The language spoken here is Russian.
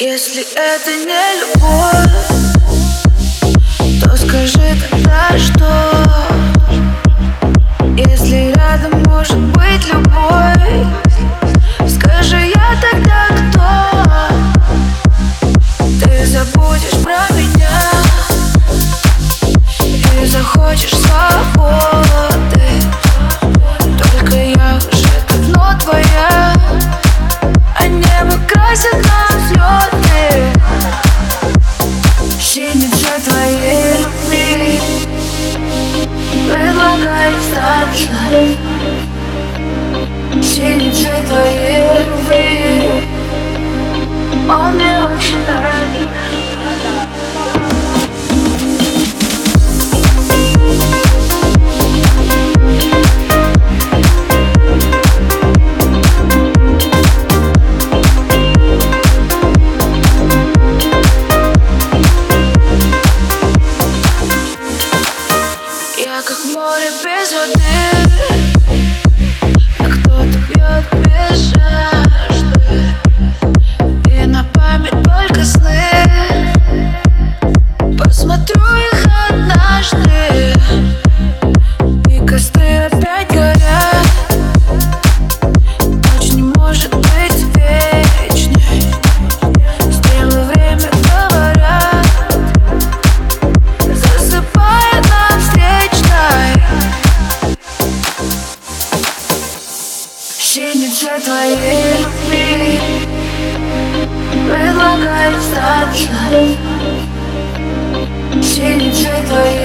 Если это не любовь То скажи тогда, что? Если рядом может быть любовь Скажи я тогда кто? Ты забудешь про меня И захочешь свободы life, life, life. She didn't there Синица твоей любви. Предлагает остаться Синица твоей